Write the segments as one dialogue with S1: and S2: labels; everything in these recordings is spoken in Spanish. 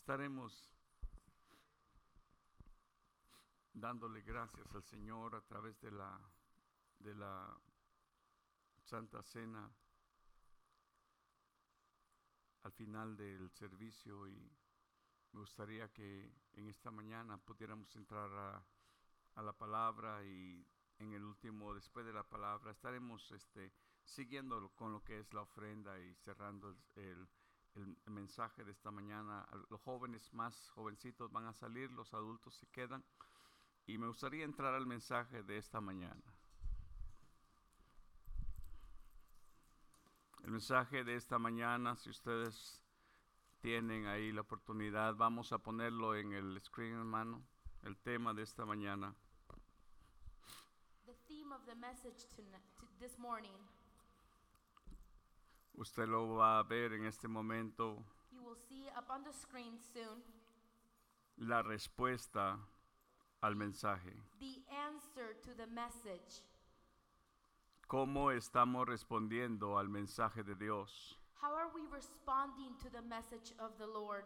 S1: Estaremos dándole gracias al Señor a través de la, de la Santa Cena al final del servicio y me gustaría que en esta mañana pudiéramos entrar a, la palabra y en el último, después de la palabra, estaremos este, siguiendo con lo que es la ofrenda y cerrando el, el, el mensaje de esta mañana. Los jóvenes más jovencitos van a salir, los adultos se quedan. Y me gustaría entrar al mensaje de esta mañana. El mensaje de esta mañana, si ustedes tienen ahí la oportunidad, vamos a ponerlo en el screen, hermano. El tema de esta mañana.
S2: The theme of the message tonight, to this morning,
S1: Usted lo va a ver en este momento,
S2: you will see up on the screen soon
S1: la respuesta al mensaje.
S2: the answer to the message.
S1: ¿Cómo estamos respondiendo al mensaje de Dios?
S2: How are we responding to the message of the Lord?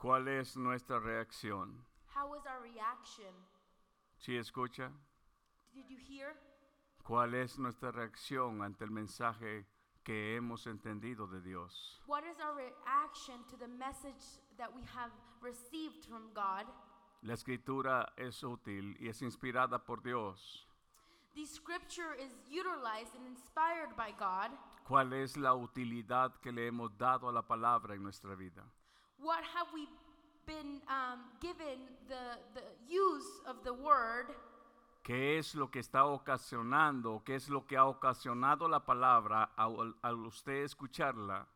S1: ¿Cuál es nuestra reacción?
S2: How is our reaction?
S1: ¿Sí escucha?
S2: Did you hear?
S1: ¿Cuál es nuestra reacción ante el mensaje que hemos entendido de Dios?
S2: What is our reaction to the message that we have received from God?
S1: La escritura es útil y es inspirada por Dios.
S2: The scripture is utilized and inspired by God.
S1: ¿Cuál es la utilidad que le hemos dado a la palabra en nuestra vida?
S2: What have we been um, given the, the use of the word?
S1: ¿Qué es lo que está ocasionando? ¿Qué es lo que ha ocasionado la palabra al, al usted escucharla?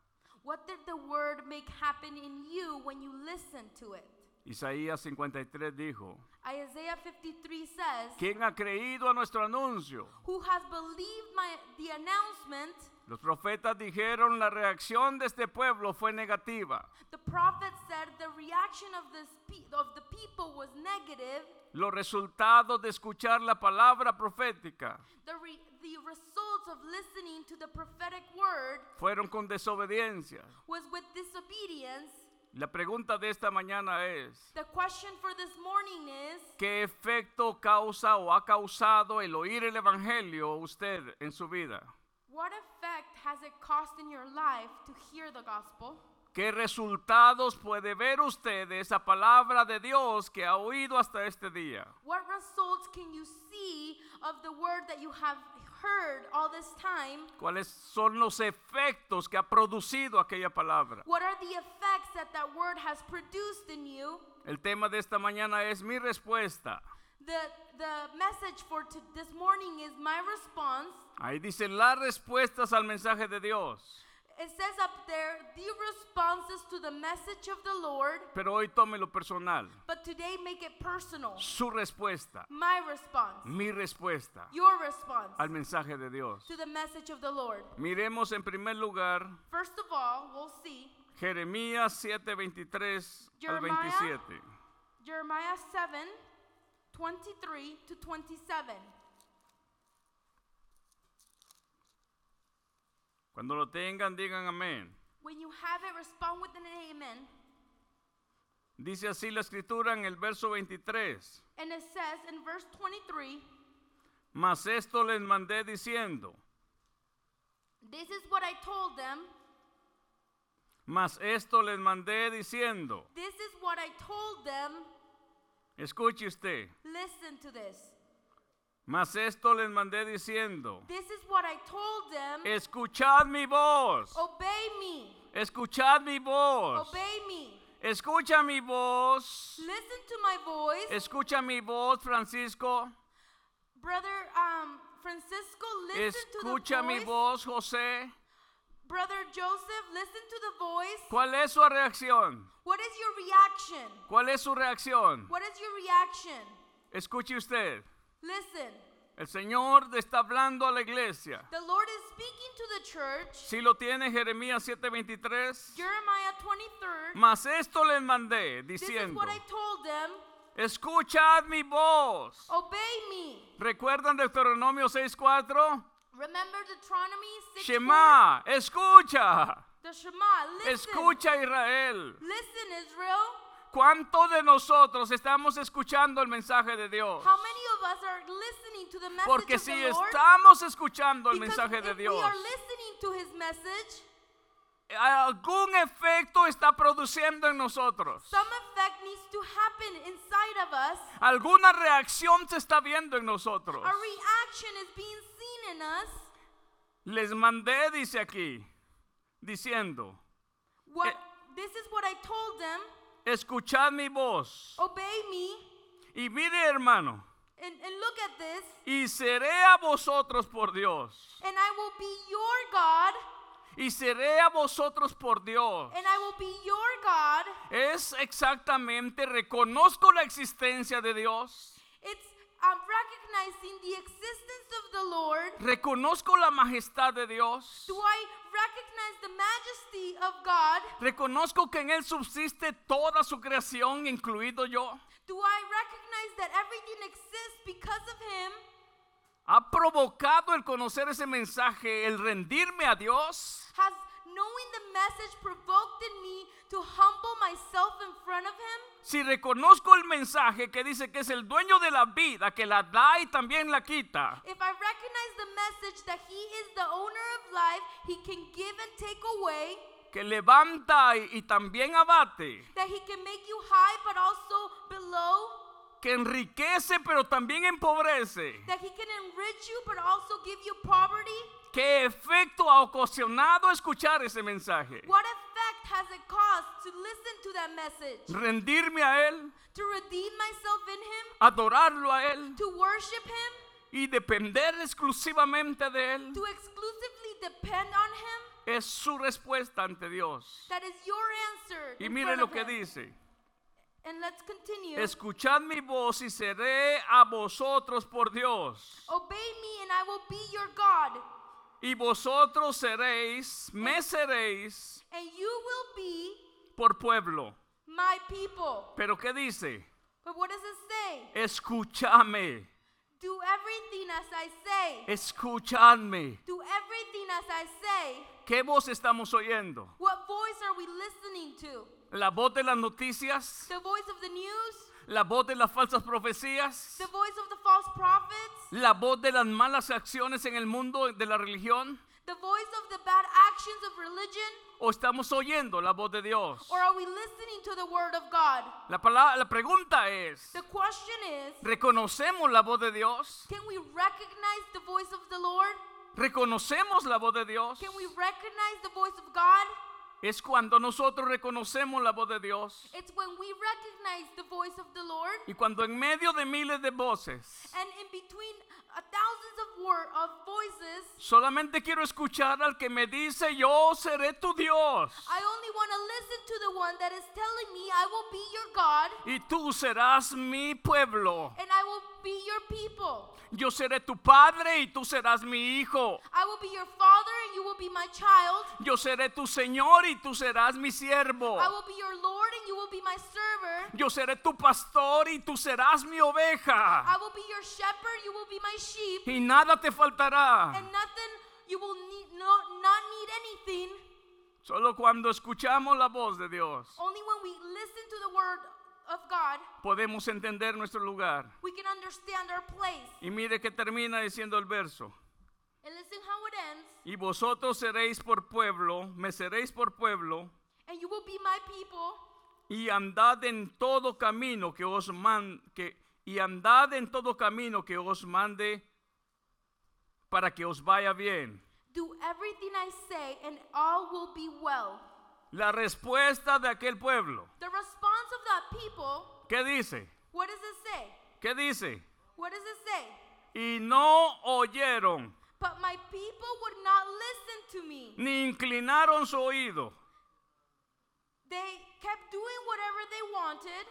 S2: What did the word make happen in you when you listen to it?
S1: Isaías 53 dijo,
S2: Isaiah 53 says,
S1: ¿quién ha creído a nuestro anuncio?
S2: Who has believed my, the announcement?
S1: Los profetas dijeron la reacción de este pueblo fue negativa.
S2: The prophet said the reaction of, this of the people was negative.
S1: Los resultados de escuchar la palabra profética
S2: The, re- the results of listening to the prophetic word
S1: fueron con desobediencia.
S2: was with disobedience.
S1: La pregunta de esta mañana es,
S2: The question for this morning is
S1: ¿qué efecto causa o ha causado el oír el Evangelio usted en su vida?
S2: What effect has it caused in your life to hear the gospel?
S1: ¿Qué resultados puede ver usted de esa palabra de Dios que ha oído hasta este día?
S2: What results can you see of the word that you have heard all this time?
S1: ¿Cuáles son los efectos que ha producido aquella palabra?
S2: What are the effects that that word has produced in you?
S1: El tema de esta mañana es mi respuesta.
S2: The, the message for this morning is my response.
S1: Ahí dice las respuestas al mensaje de Dios.
S2: It says up there, the responses to the message of the Lord,
S1: Pero hoy tómelo personal.
S2: but today make it personal.
S1: Su respuesta,
S2: My response,
S1: mi respuesta
S2: your response
S1: al mensaje de Dios.
S2: to the message of the Lord.
S1: Miremos en primer lugar
S2: First of all, we'll see
S1: Jeremías 7:23 al
S2: Jeremiah.
S1: 27.
S2: Jeremiah 7 23 to 27.
S1: Cuando lo tengan, digan amén.
S2: When you have it, respond with an amen.
S1: Dice así la escritura en el verso 23.
S2: And it says in verse 23,
S1: Mas esto les mandé diciendo,
S2: This is what I told them.
S1: mas esto les mandé diciendo.
S2: This is what I told them.
S1: Escuche usted.
S2: Listen to this.
S1: Mas esto les mandé diciendo.
S2: This is what I told them.
S1: Escuchad mi voz.
S2: Obey me.
S1: Escuchad mi voz.
S2: Obey me.
S1: Escucha mi voz.
S2: Listen to my voice.
S1: Escucha mi voz, Francisco.
S2: Brother um, Francisco, listen to the
S1: Escucha mi
S2: voice.
S1: voz, José.
S2: Brother Joseph, listen to the voice.
S1: ¿Cuál es su reacción?
S2: What is your reaction?
S1: ¿Cuál es su reacción?
S2: What is your reaction?
S1: Escuche usted.
S2: Listen.
S1: El Señor está hablando a la iglesia.
S2: The Lord is speaking to the church.
S1: Si lo tiene Jeremías 7:23.
S2: Jeremiah 23rd.
S1: Mas esto les mandé
S2: This is
S1: diciendo,
S2: what I told them.
S1: escuchad mi voz.
S2: Obey me.
S1: ¿Recuerdan Deuteronomio 6:4?
S2: Remember Deuteronomy 6
S1: Shema, escucha.
S2: The Shema. Listen.
S1: Escucha Israel.
S2: Listen, Israel.
S1: ¿Cuántos de nosotros estamos escuchando el mensaje de Dios?
S2: How many of us are listening to the message
S1: Porque si estamos escuchando el mensaje de
S2: if
S1: Dios,
S2: we are listening to His message,
S1: algún efecto está produciendo en nosotros.
S2: some effect needs to happen inside of us.
S1: Alguna reacción se está viendo en nosotros.
S2: A reaction is being seen in us.
S1: Les mandé, dice aquí, diciendo,
S2: What
S1: Eh.
S2: this is what I told them.
S1: escuchad mi voz.
S2: Obey me
S1: Y mire hermano,
S2: and, and look at this,
S1: y seré a vosotros por Dios.
S2: and I will be your God,
S1: Y seré a vosotros por Dios.
S2: and I will be your God.
S1: Es exactamente, reconozco la existencia de Dios.
S2: It's recognizing the existence of the Lord.
S1: Reconozco la majestad de Dios.
S2: Do I recognize the majesty of God?
S1: Reconozco que en Él subsiste toda su creación, incluido yo.
S2: Do I recognize that everything exists because of Him?
S1: ¿Ha provocado el conocer ese mensaje, el rendirme a Dios?
S2: Has knowing the message provoked in me to humble myself in front of Him?
S1: Si reconozco el mensaje que dice que es el dueño de la vida, que la da y también la quita,
S2: If I recognize the message that He is the owner of life, He can give and take away,
S1: que levanta y, y también abate,
S2: that He can make you high but also below,
S1: que enriquece pero también empobrece,
S2: that He can enrich you but also give you poverty,
S1: ¿qué efecto ha ocasionado escuchar ese mensaje?
S2: what effect has it caused to listen to that message?
S1: Rendirme a Él,
S2: To redeem myself in Him,
S1: adorarlo a Él
S2: to worship Him,
S1: y depender exclusivamente de Él,
S2: to exclusively depend on Him?
S1: Es su respuesta ante Dios.
S2: That is your answer.
S1: Y
S2: in
S1: mire
S2: front
S1: lo
S2: of
S1: que
S2: him.
S1: dice.
S2: And let's continue.
S1: Escuchad mi voz y seré a vosotros por Dios.
S2: Obey me, and I will be your God,
S1: Y vosotros seréis, me seréis
S2: and you will be
S1: por pueblo.
S2: my people.
S1: Pero ¿qué dice?
S2: But what does it say?
S1: Escúchame,
S2: Do everything as I say.
S1: escuchadme.
S2: Do everything as I say.
S1: ¿Qué voz estamos oyendo?
S2: What voice are we listening to?
S1: ¿La voz de las noticias?
S2: The voice of the news?
S1: ¿La voz de las falsas profecías?
S2: The voice of the false prophets?
S1: ¿La voz de las malas acciones en el mundo de la religión?
S2: The voice of the bad actions of religion?
S1: ¿O estamos oyendo la voz de Dios?
S2: Or are we listening to the word of God?
S1: La, la pregunta es,
S2: The question is
S1: ¿reconocemos la voz de Dios?
S2: can we recognize the voice of the Lord?
S1: ¿Reconocemos la voz de Dios?
S2: Can we recognize the voice of God?
S1: Es cuando nosotros reconocemos la voz de Dios
S2: It's when we recognize the voice of the Lord
S1: y cuando en medio de miles de voces
S2: and in between thousands of word of voices,
S1: solamente quiero escuchar al que me dice yo seré tu Dios
S2: I only want to listen to the one that is telling me I will be your God
S1: y tú serás mi pueblo.
S2: and I will be your people.
S1: Yo seré tu padre y tú serás mi hijo.
S2: I will be your father you will be my child.
S1: Yo seré tu Señor y tú serás mi siervo.
S2: I will be your Lord and you will be my server.
S1: Yo seré tu pastor y tú serás mi oveja.
S2: I will be your shepherd, you will be my sheep,
S1: Y nada te faltará.
S2: and nothing you will need no not need anything.
S1: Solo cuando escuchamos la voz de Dios
S2: Only when we listen to the word of God,
S1: podemos entender nuestro lugar.
S2: we can understand our place.
S1: Y mire que termina diciendo el verso.
S2: And listen how it ends.
S1: Y vosotros seréis por pueblo, me seréis por pueblo,
S2: And you will be my people,
S1: y andad en todo camino que os man, que y andad en todo camino que os mande para que os vaya bien.
S2: do everything I say, and all will be well.
S1: La respuesta de aquel pueblo,
S2: The response of that people,
S1: ¿qué dice?
S2: what does it say?
S1: ¿Qué dice?
S2: What does it say?
S1: Y no oyeron,
S2: But my people would not listen to me.
S1: ni inclinaron su oído.
S2: They kept doing whatever they wanted.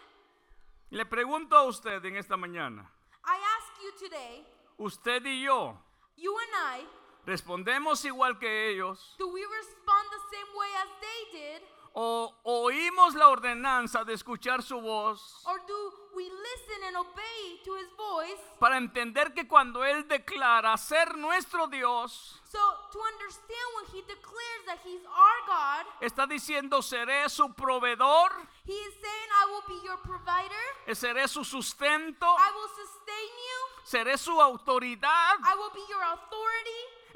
S1: Le pregunto a usted en esta mañana,
S2: I ask you today,
S1: usted y yo,
S2: you and I,
S1: ¿respondemos igual que ellos?
S2: do we respond the same way as they did?
S1: ¿O oímos la ordenanza de escuchar su voz?
S2: Or do we listen and obey to his voice.
S1: para entender que cuando Él declara ser nuestro Dios,
S2: So to understand when he declares that he's our God,
S1: está diciendo seré su proveedor,
S2: he is saying, I will be your provider,
S1: seré su sustento,
S2: I will sustain you,
S1: seré su autoridad.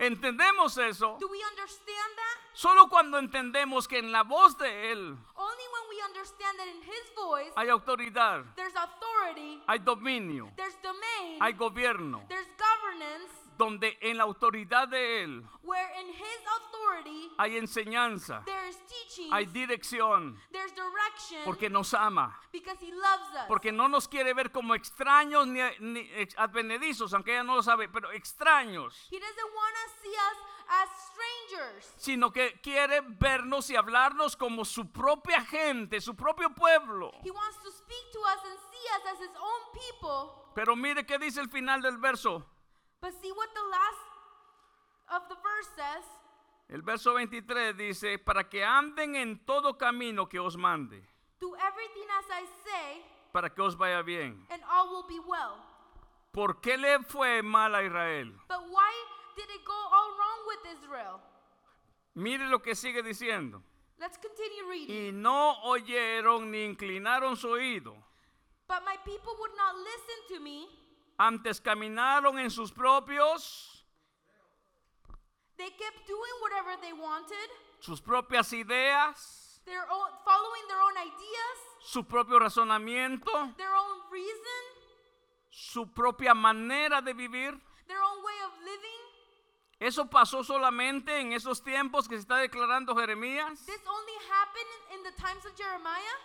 S1: ¿Entendemos eso?
S2: Do we understand that?
S1: Solo cuando entendemos que en la voz de Él
S2: Only when we understand that in his voice
S1: hay autoridad,
S2: there's authority,
S1: hay dominio,
S2: there's domain,
S1: hay gobierno,
S2: there's governance,
S1: donde en la autoridad de Él
S2: where in his authority
S1: hay enseñanza,
S2: there is teaching,
S1: hay dirección,
S2: there's direction,
S1: porque nos ama,
S2: because he loves us.
S1: porque no nos quiere ver como extraños ni, ni advenedizos, aunque ella no lo sabe, pero extraños,
S2: He doesn't want to see us as strangers,
S1: sino que quiere vernos y hablarnos como su propia gente, su propio pueblo.
S2: he wants to speak to us and see us as his own people.
S1: Pero mire qué dice el final del verso.
S2: But see what the last of the verse says.
S1: El verso 23 dice, para que anden en todo camino que os mande,
S2: Do everything as I say,
S1: para que os vaya bien.
S2: and all will be well.
S1: ¿Por qué le fue mal a Israel?
S2: But why did it go all wrong with Israel?
S1: Mire lo que sigue diciendo.
S2: Let's continue reading.
S1: Y no oyeron ni inclinaron su oído.
S2: But my people would not listen to me.
S1: Antes caminaron en sus propios,
S2: They kept doing whatever they wanted,
S1: sus propias ideas,
S2: their own, following their own ideas,
S1: su propio razonamiento,
S2: their own reason,
S1: su propia manera de vivir.
S2: their own way of living.
S1: Eso pasó solamente en esos tiempos que se está declarando Jeremías
S2: This only happened in the times of Jeremiah,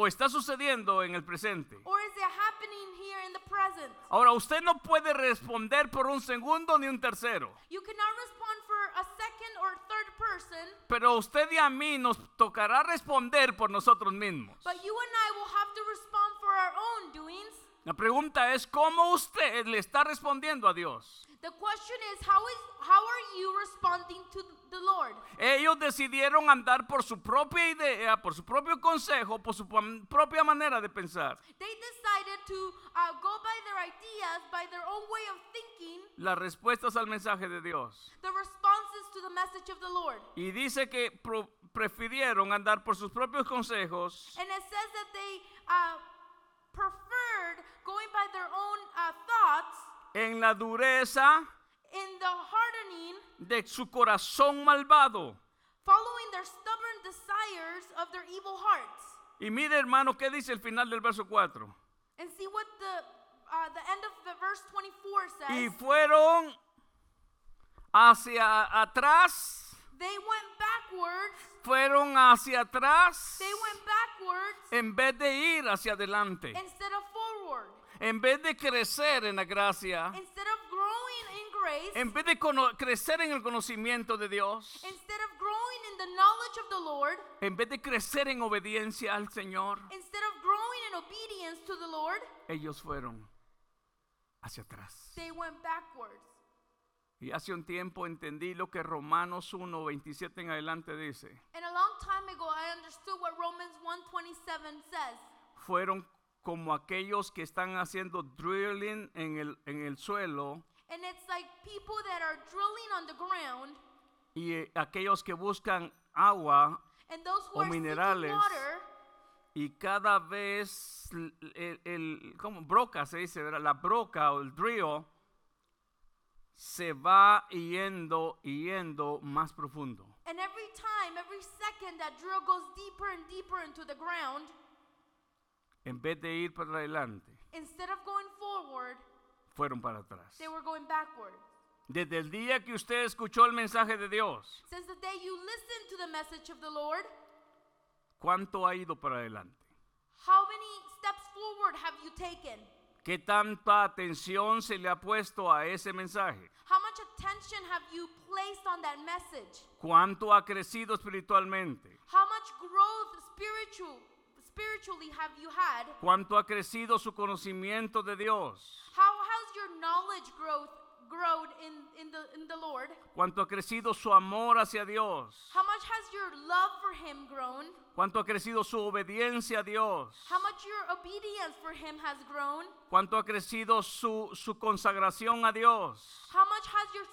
S1: o está sucediendo en el presente.
S2: or is it happening here in the present?
S1: Ahora, usted no puede responder por un segundo ni un tercero,
S2: You cannot respond for a second or third person,
S1: pero usted y a mí nos tocará responder por nosotros mismos.
S2: but you and I will have to respond for our own doings.
S1: La pregunta es, ¿cómo usted le está respondiendo a Dios?
S2: The question is, how is how are you responding to the Lord?
S1: Ellos decidieron andar por su propia idea, por su propio consejo, por su propia manera de pensar.
S2: They decided to uh, go by their ideas, by their own way of thinking,
S1: Las respuestas al mensaje de Dios.
S2: the responses to the message of the Lord.
S1: Y dice que pro- prefirieron andar por sus propios consejos
S2: And it says that they uh, preferred going by their own uh, thoughts
S1: en la dureza
S2: in the hardening,
S1: de su corazón malvado.
S2: following their stubborn desires of their evil hearts.
S1: Y mire hermano, ¿qué dice el final del verso 4?
S2: And see what the uh, the end of the verse 24 says.
S1: Y fueron hacia atrás,
S2: They went backwards.
S1: fueron hacia atrás
S2: They went backwards
S1: en vez de ir hacia adelante.
S2: instead of forward.
S1: En vez de crecer en la gracia,
S2: Instead of growing in grace,
S1: en vez de crecer en el conocimiento de Dios,
S2: instead of growing in the knowledge of the Lord,
S1: en vez de crecer en obediencia al Señor,
S2: instead of growing in obedience to the Lord,
S1: ellos fueron hacia atrás.
S2: they went backwards.
S1: Y hace un tiempo entendí lo que Romanos 1, 27 en adelante dice.
S2: And a long time ago, I understood what Romans 1:27 says.
S1: Fueron como aquellos que están haciendo drilling en el, en el suelo
S2: And it's like people that are drilling on the ground,
S1: y eh, aquellos que buscan agua
S2: and those who
S1: O
S2: are
S1: minerales.
S2: water,
S1: y cada vez el, el- ¿cómo? broca se dice, ¿verdad? la broca o el drill se va yendo yendo más profundo.
S2: and every time, every second, that drill goes deeper and deeper into the ground.
S1: En vez de ir para adelante,
S2: Instead of going forward,
S1: fueron para atrás.
S2: they were going backward.
S1: Desde el día que usted escuchó el mensaje de Dios,
S2: Since the day you listened to the message of the Lord,
S1: ¿cuánto ha ido para adelante?
S2: how many steps forward have you taken?
S1: ¿Qué tanta atención se le ha puesto a ese mensaje?
S2: How much attention have you placed on that message?
S1: ¿Cuánto ha crecido espiritualmente?
S2: How much growth spiritual spiritually have you had?
S1: ¿Cuánto ha crecido su conocimiento de Dios?
S2: How has your knowledge growth grown in, in, the, in the Lord?
S1: ¿Cuánto ha crecido su amor hacia Dios?
S2: How much has your love for Him grown?
S1: ¿Cuánto ha crecido su obediencia a Dios?
S2: How much your obedience for Him has grown?
S1: ¿Cuánto ha crecido su, su consagración a Dios?
S2: How much has your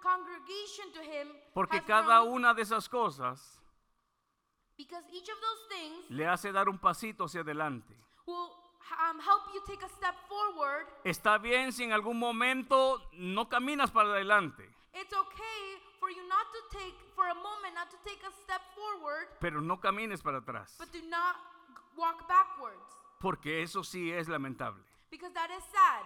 S2: congregation to Him
S1: Porque
S2: has
S1: cada
S2: grown?
S1: una de esas cosas
S2: Because each of those things
S1: le hace dar un pasito hacia adelante.
S2: will um, help you take a step forward.
S1: Está bien si en algún momento no caminas para adelante,
S2: It's okay for you not to take, for a moment, not to take a step forward,
S1: pero no camines para atrás,
S2: but do not walk backwards.
S1: porque eso sí es lamentable.
S2: Because that is sad.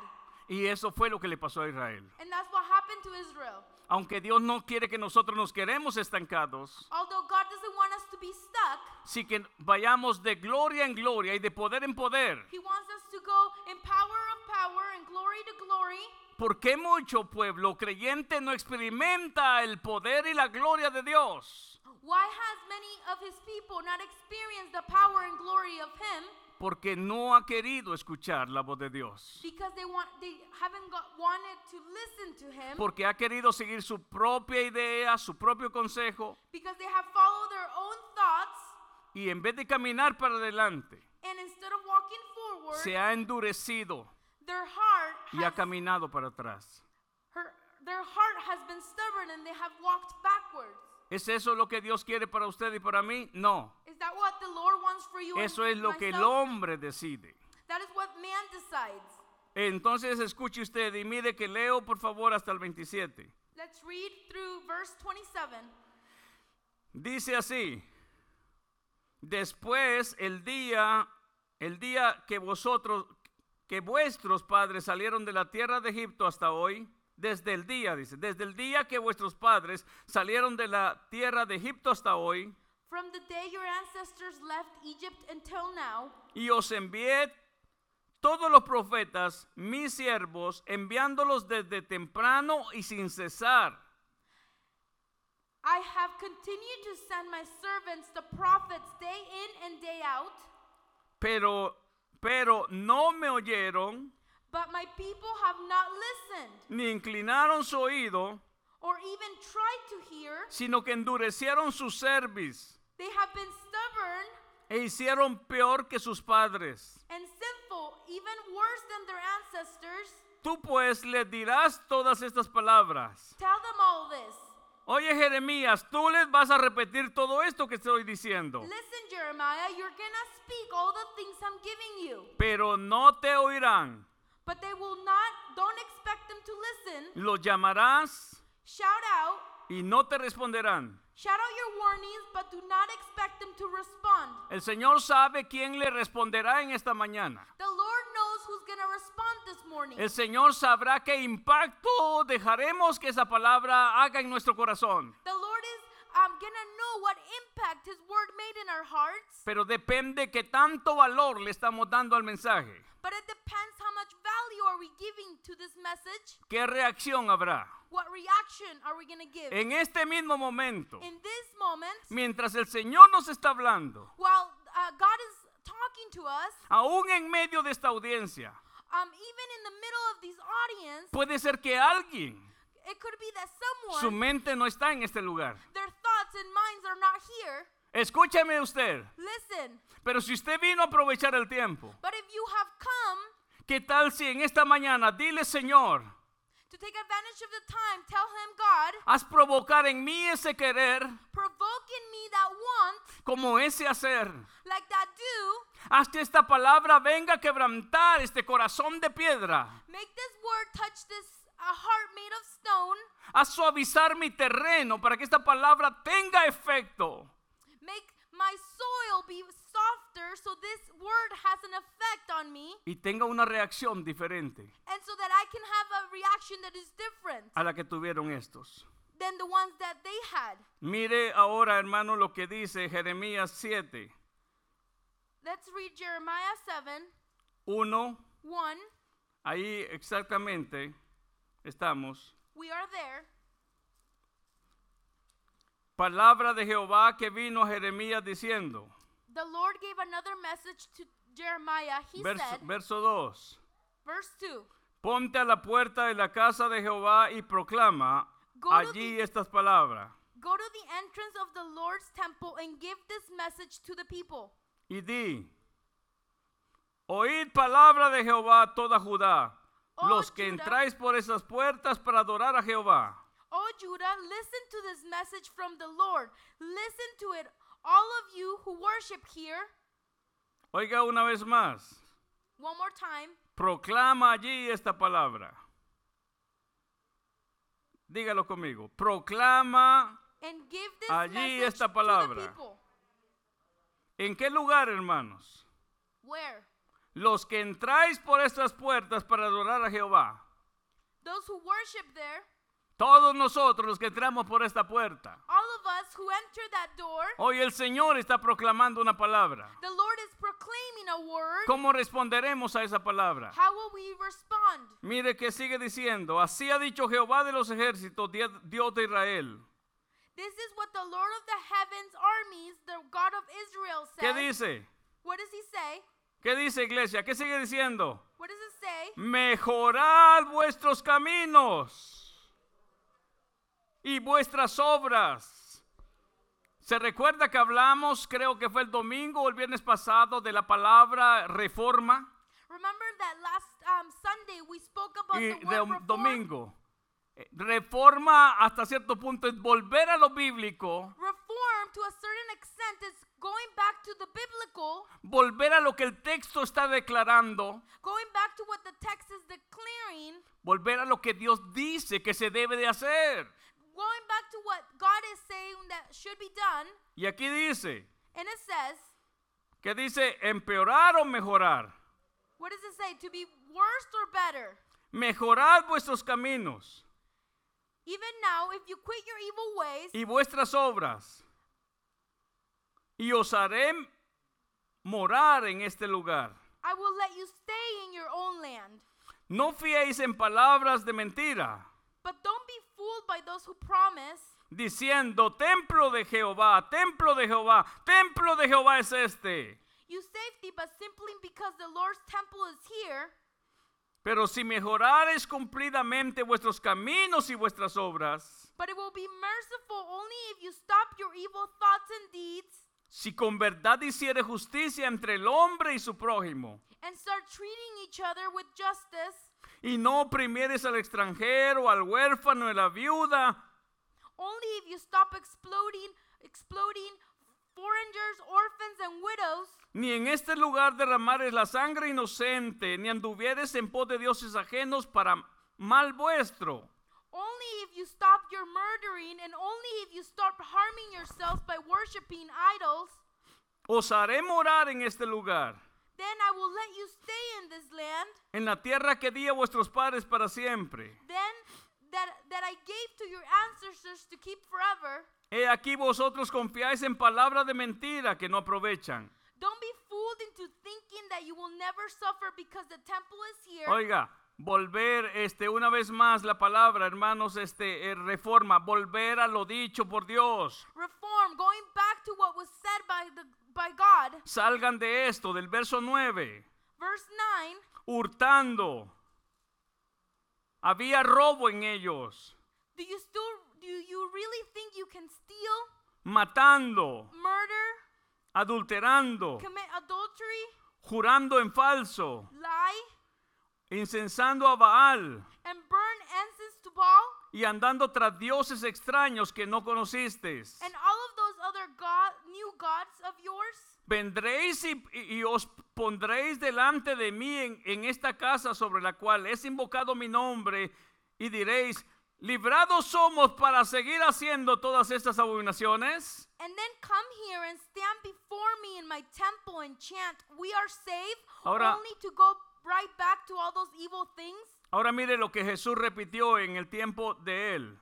S1: Y eso fue lo que le pasó a Israel.
S2: And that's what happened to Israel.
S1: Aunque Dios no quiere que nosotros nos quedemos estancados,
S2: Although God doesn't want us to be stuck,
S1: sí que vayamos de gloria en gloria y de poder en poder.
S2: He wants us to go in power of power and glory to glory.
S1: ¿Por qué mucho pueblo creyente no experimenta el poder y la gloria de Dios?
S2: Why has many of His people not experienced the power and glory of Him?
S1: Porque no ha querido escuchar la voz de Dios.
S2: Because they want, they haven't got, wanted to listen to Him.
S1: Porque ha querido seguir su propia idea, su propio consejo,
S2: Because they have followed their own thoughts,
S1: y en vez de caminar para adelante,
S2: and instead of walking forward,
S1: se ha endurecido
S2: their heart
S1: y ha caminado para atrás.
S2: her, their heart has been stubborn, and they have walked backwards.
S1: ¿Es eso lo que Dios quiere para usted y para mí? No.
S2: Is that what the Lord wants for you?
S1: Eso es lo que el
S2: myself?
S1: hombre decide.
S2: That is what man decides.
S1: Entonces escuche usted y mire que leo por favor hasta el 27.
S2: Let's read through verse 27.
S1: Dice así: Después el día el día que vosotros que vuestros padres salieron de la tierra de Egipto hasta hoy, desde el día dice, desde el día que vuestros padres salieron de la tierra de Egipto hasta hoy,
S2: From the day your ancestors left Egypt until now,
S1: y os envié todos los profetas, mis siervos, enviándolos desde temprano y sin cesar.
S2: I have continued to send my servants, the prophets, day in and day out,
S1: Pero, pero no me oyeron,
S2: but my people have not listened
S1: ni inclinaron su oído,
S2: or even tried to hear.
S1: sino que endurecieron su cerviz
S2: They have been stubborn
S1: e hicieron peor que sus padres.
S2: and sinful, even worse than their ancestors.
S1: Tú pues les dirás todas estas palabras.
S2: Tell them all this.
S1: Oye Jeremías, tú les vas a repetir todo esto que estoy diciendo,
S2: Listen, Jeremiah, you're gonna speak all the things I'm giving you,
S1: pero no te oirán.
S2: but they will not, don't expect them to listen.
S1: Los llamarás
S2: Shout out,
S1: y no te responderán.
S2: Shout out your warnings, but do not expect them to respond.
S1: El Señor sabe quién le responderá en esta mañana.
S2: The Lord knows who's gonna respond this morning.
S1: El Señor sabrá qué impacto dejaremos que esa palabra haga en nuestro corazón.
S2: The Lord is um, gonna know what impact His word made in our hearts,
S1: Pero depende qué tanto valor le estamos dando al mensaje.
S2: But it depends how much value are we giving to this message.
S1: ¿Qué reacción habrá?
S2: What reaction are we gonna give?
S1: En este mismo momento,
S2: In this moment,
S1: mientras el Señor nos está hablando,
S2: while uh, God is talking to us,
S1: aún en medio de esta audiencia,
S2: um, even in the middle of this audience,
S1: puede ser que alguien,
S2: it could be that
S1: su
S2: someone,
S1: mente no está en este lugar.
S2: their thoughts and minds are not here.
S1: Escúchame usted,
S2: Listen,
S1: pero si usted vino a aprovechar el tiempo,
S2: but if you have come
S1: ¿qué tal si en esta mañana dile, Señor,
S2: to take advantage of the time, tell Him, God,
S1: haz provocar en mí ese querer
S2: provoke in me that want,
S1: como ese hacer?
S2: like that do,
S1: Haz que esta palabra venga a quebrantar este corazón de piedra.
S2: make this word touch this a heart made of stone,
S1: Haz suavizar mi terreno para que esta palabra tenga efecto.
S2: Make my soil be softer so this word has an effect on me,
S1: y tenga una reacción diferente
S2: and so that I can have a reaction that is different
S1: a la que tuvieron estos.
S2: than the ones that they had.
S1: Mire ahora, hermano, lo que dice Jeremías 7,
S2: Let's read Jeremiah 7
S1: 1.
S2: 1.
S1: Ahí exactamente estamos.
S2: We are there.
S1: Palabra de Jehová que vino a Jeremías diciendo,
S2: The Lord gave another message to Jeremiah. He
S1: verso,
S2: said,
S1: verso 2,
S2: verse 2
S1: Ponte a la puerta de la casa de Jehová y proclama
S2: Go to
S1: allí estas palabras.
S2: Go to the entrance of the Lord's temple and give this message to the people.
S1: Y di, oíd palabra de Jehová toda Judá,
S2: Oh,
S1: los que
S2: Judá.
S1: entráis por esas puertas para adorar a Jehová.
S2: O Judah, listen to this message from the Lord. Listen to it, all of you who worship here.
S1: Oiga una vez más,
S2: One more time.
S1: proclama allí esta palabra. Dígalo conmigo, proclama
S2: And give this
S1: Allí esta palabra. ¿En qué lugar, hermanos?
S2: Where?
S1: Los que entráis por estas puertas para adorar a Jehová.
S2: Those who worship there,
S1: Todos nosotros los que entramos por esta puerta.
S2: all of us who enter that door,
S1: Hoy el Señor está proclamando una palabra.
S2: the Lord is proclaiming a word.
S1: ¿Cómo responderemos a esa palabra?
S2: How will we respond?
S1: Mire que sigue diciendo, así ha dicho Jehová de los ejércitos, Dios de Israel.
S2: This is what the Lord of the heavens armies, the God of Israel
S1: ¿Qué dice?
S2: What does he say?
S1: ¿Qué dice iglesia? ¿Qué sigue diciendo?
S2: What does it say?
S1: Mejorad vuestros caminos y vuestras obras. ¿Se recuerda que hablamos, creo que fue el domingo o el viernes pasado, de la palabra reforma?
S2: Remember that last um, Sunday we spoke about
S1: y
S2: the
S1: de
S2: word
S1: un
S2: reform?
S1: domingo. Reforma hasta cierto punto es volver a lo bíblico,
S2: Reform to a certain extent is going back to the biblical,
S1: volver a lo que el texto está declarando,
S2: going back to what the text is declaring,
S1: volver a lo que Dios dice que se debe de hacer.
S2: Going back to what God is saying that should be done.
S1: Y aquí dice,
S2: And it says,
S1: que dice empeorar o mejorar.
S2: what does it say? To be worse or better?
S1: Mejorad vuestros caminos
S2: Even now, if you quit your evil ways
S1: y vuestras obras, y os haré morar en este lugar.
S2: I will let you stay in your own land.
S1: No fiéis en palabras de mentira.
S2: But don't be fooled by those who promise,
S1: diciendo, templo de Jehová, templo de Jehová, templo de Jehová es este.
S2: you safety, but simply because the Lord's temple is here.
S1: Pero si mejorares cumplidamente vuestros caminos y vuestras obras,
S2: But it will be merciful only if you stop your evil thoughts and deeds
S1: si con verdad hiciere justicia entre el hombre y su prójimo,
S2: and start treating each other with justice,
S1: y no oprimieres al extranjero, al huérfano y a la viuda,
S2: only if you stop exploding, exploding foreigners, orphans, and widows,
S1: ni en este lugar derramares la sangre inocente, ni anduvieres en pos de dioses ajenos para mal vuestro.
S2: only if you stop your murdering, and only if you stop harming yourselves by worshiping idols,
S1: Os haré morar en este lugar.
S2: Then I will let you stay in this land.
S1: en la tierra que di a vuestros padres para siempre.
S2: Then that that I gave to your ancestors to keep forever.
S1: He aquí vosotros confiáis en palabras de mentira que no aprovechan.
S2: Don't be fooled into thinking that you will never suffer because the temple is here.
S1: Oiga, volver este una vez más la palabra, hermanos, este eh, reforma, volver a lo dicho por Dios.
S2: Reform, going back to what was said by the by God.
S1: Salgan de esto del verso 9,
S2: Verse 9,
S1: hurtando. Había robo en ellos,
S2: do you still do you really think you can steal,
S1: matando,
S2: murder,
S1: adulterando,
S2: commit adultery,
S1: jurando en falso,
S2: lie,
S1: incensando a Baal.
S2: and burn incense to Baal?
S1: y andando tras dioses extraños que no conocisteis.
S2: And all of those other god new gods of yours?
S1: Vendréis y, os pondréis delante de mí en, en esta casa sobre la cual es invocado mi nombre y diréis, librados somos para seguir haciendo todas estas abominaciones.
S2: And then come here and stand before me in my temple and chant, We are saved,
S1: Ahora-
S2: only to go right back to all those evil things?
S1: Ahora mire lo que Jesús repitió en el tiempo de él.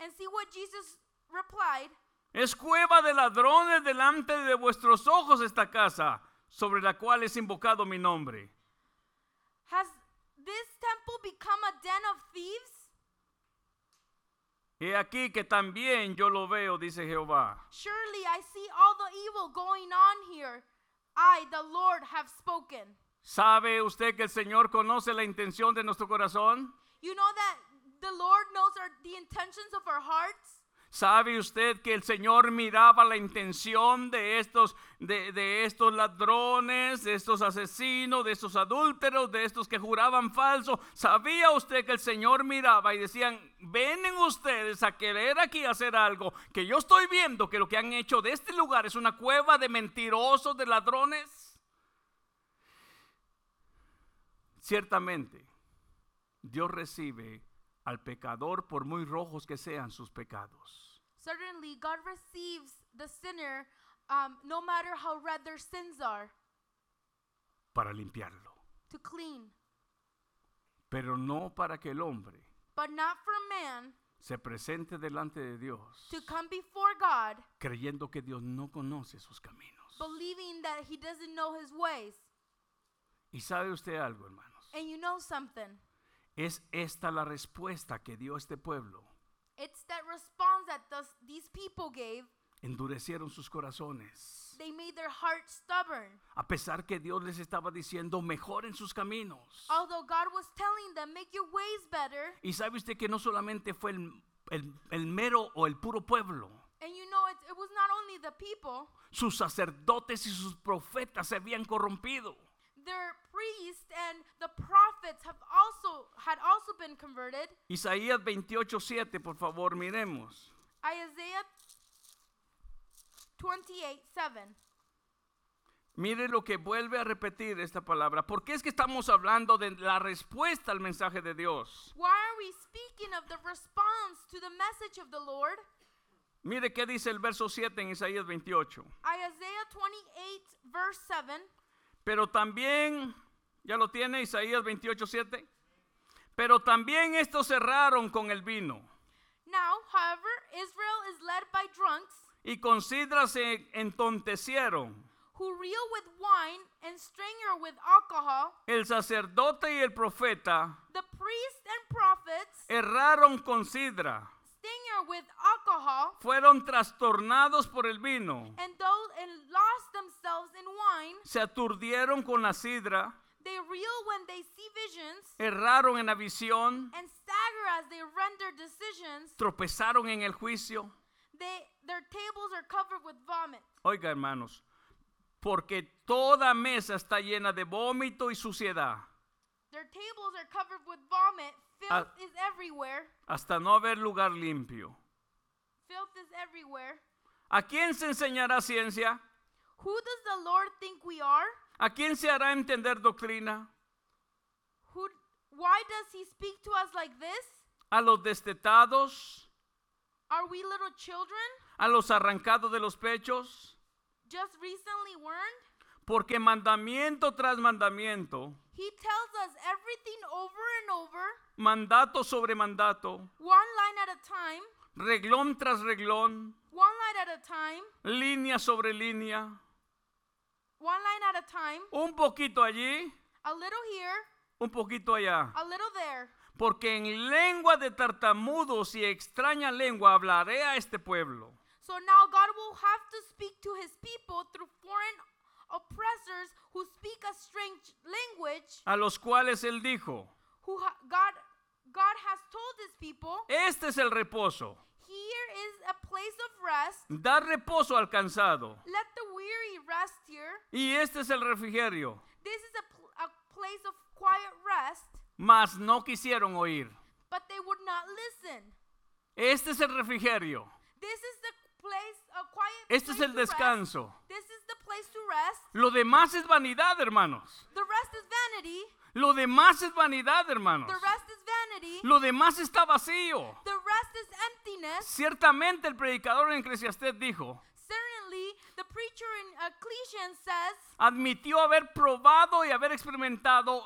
S2: And see what Jesus replied
S1: Es cueva de ladrones delante de vuestros ojos esta casa sobre la cual es invocado mi nombre.
S2: Has this temple become a den of thieves?
S1: He aquí que también yo lo veo, dice Jehová.
S2: Surely I see all the evil going on here. I, the Lord, have spoken.
S1: ¿Sabe usted que el Señor conoce la intención de nuestro corazón?
S2: You know that the Lord knows our, the intentions of our hearts?
S1: ¿Sabe usted que el Señor miraba la intención de estos, de, estos ladrones, de estos asesinos, de estos adúlteros, de estos que juraban falso? ¿Sabía usted que el Señor miraba y decían, vienen ustedes a querer aquí hacer algo que yo estoy viendo que lo que han hecho de este lugar es una cueva de mentirosos, de ladrones? Ciertamente, Dios recibe al pecador por muy rojos que sean sus pecados.
S2: Certainly, God receives the sinner um, no matter how red their sins are
S1: para limpiarlo,
S2: to clean,
S1: pero no para que el hombre
S2: but not for man
S1: se presente delante de Dios
S2: to come before God
S1: creyendo que Dios no conoce sus caminos.
S2: believing that he doesn't know his ways.
S1: Y sabe usted algo, hermanos,
S2: And you know something?
S1: Es esta la respuesta que dio este pueblo.
S2: It's that response that those, these people gave.
S1: Endurecieron sus corazones,
S2: They made their hearts stubborn.
S1: a pesar que Dios les estaba diciendo mejoren sus caminos.
S2: Although God was telling them, make your ways better.
S1: Y sabe usted que no solamente fue el, el- el mero o el puro pueblo,
S2: And you know, it, it was not only the people,
S1: sus sacerdotes y sus profetas se habían corrompido.
S2: their priests and the prophets have also had also been converted.
S1: Isaías 28:7, por favor, miremos.
S2: Isaiah 28 7.
S1: Mire lo que vuelve a repetir esta palabra. ¿Por qué es que estamos hablando de la respuesta al mensaje de Dios?
S2: Why are we speaking of the response to the message of the Lord?
S1: Mire qué dice el verso 7 en Isaías 28.
S2: Isaiah 28, verse 7.
S1: Pero también, ¿ya lo tiene Isaías 28:7? Pero también estos cerraron con el vino
S2: Now, however, Israel is led by drunks
S1: y con sidra se entontecieron.
S2: who reel with wine and stringer with alcohol.
S1: El sacerdote y el profeta
S2: The priests and prophets
S1: erraron con sidra,
S2: with alcohol,
S1: fueron trastornados por el vino,
S2: and those and lost themselves in wine.
S1: se aturdieron con la sidra,
S2: They reel when they see visions
S1: erraron en la visión,
S2: and stagger as they render decisions.
S1: tropezaron en el juicio.
S2: They their tables are covered with vomit.
S1: Oiga, hermanos, porque toda mesa está llena de vómito y suciedad,
S2: Their tables are covered with vomit. Filth
S1: Ah.
S2: is everywhere.
S1: hasta no haber lugar limpio.
S2: Filth is everywhere.
S1: ¿A quién se enseñará ciencia?
S2: Who does the Lord think we are?
S1: ¿A quién se hará entender doctrina?
S2: Who why does he speak to us like this?
S1: ¿A los destetados?
S2: Are we little children
S1: ¿A los arrancados de los pechos?
S2: just recently learned?
S1: Porque mandamiento tras mandamiento,
S2: He tells us everything over and over,
S1: mandato sobre mandato,
S2: one line at a time,
S1: reglón tras reglón,
S2: one line at a time,
S1: línea sobre línea,
S2: one line at a time,
S1: un poquito allí,
S2: a little here,
S1: un poquito allá.
S2: a little there.
S1: Porque en lengua de tartamudos y extraña lengua hablaré a este pueblo.
S2: So now God will have to speak to his people through foreign oppressors who speak a strange language,
S1: A los cuales él dijo,
S2: who God God has told his people,
S1: este es el reposo,
S2: here is a place of rest.
S1: dar reposo al cansado.
S2: Let the weary rest here.
S1: Y este es el refrigerio.
S2: This is a, a place of quiet rest,
S1: Mas no quisieron oír.
S2: but they would not listen.
S1: Este es el refrigerio.
S2: This is the
S1: Este es el descanso.
S2: This is the place to rest.
S1: Lo demás es vanidad, hermanos.
S2: The rest is vanity.
S1: Lo demás es vanidad, hermanos.
S2: The rest is vanity.
S1: Lo demás está vacío.
S2: The rest is emptiness.
S1: Ciertamente el predicador en Eclesiastés dijo,
S2: Certainly, the preacher in Ecclesiastes says
S1: admitió haber probado y haber experimentado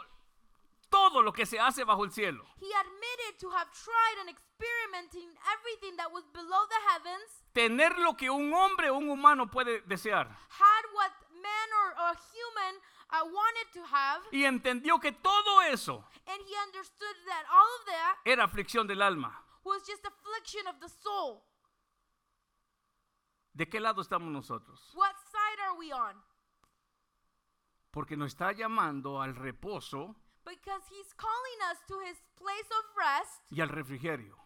S1: todo lo que se hace bajo el cielo.
S2: he admitted to have tried and experimenting everything that was below the heavens,
S1: Tener lo que un hombre o un humano puede desear.
S2: had what man or a human uh, wanted to have,
S1: Y entendió que todo eso
S2: and he understood that all of that
S1: era aflicción del alma.
S2: was just affliction of the soul.
S1: ¿De qué lado estamos nosotros?
S2: What side are we on?
S1: porque nos está llamando al reposo
S2: because he's calling us to his place of rest,
S1: y al refrigerio.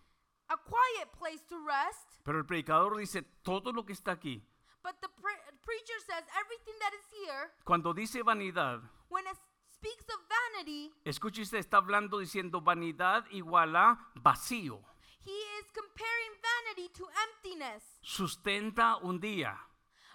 S2: A quiet place to rest.
S1: Pero el predicador dice, todo lo que está aquí,
S2: But the pre- preacher says everything that is here,
S1: cuando dice vanidad,
S2: when it speaks of vanity,
S1: escuche usted, está hablando diciendo vanidad igual a vacío,
S2: he is comparing vanity to emptiness.
S1: sustenta un día,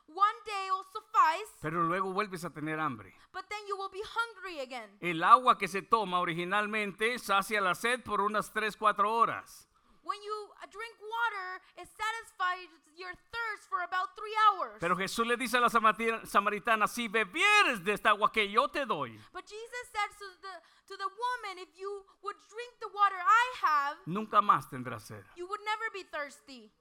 S2: One day will suffice,
S1: pero luego vuelves a tener hambre.
S2: but then you will be hungry again.
S1: El agua que se toma originalmente sacia la sed por unas 3, 4 horas.
S2: When you uh, drink water, it satisfies your thirst for about three hours.
S1: Pero Jesús le dice a la samaritana, si bebieres de esta agua que yo te doy,
S2: but Jesus said to the to the woman, if you would drink the water I have,
S1: nunca más tendrás sed.
S2: you would never be thirsty.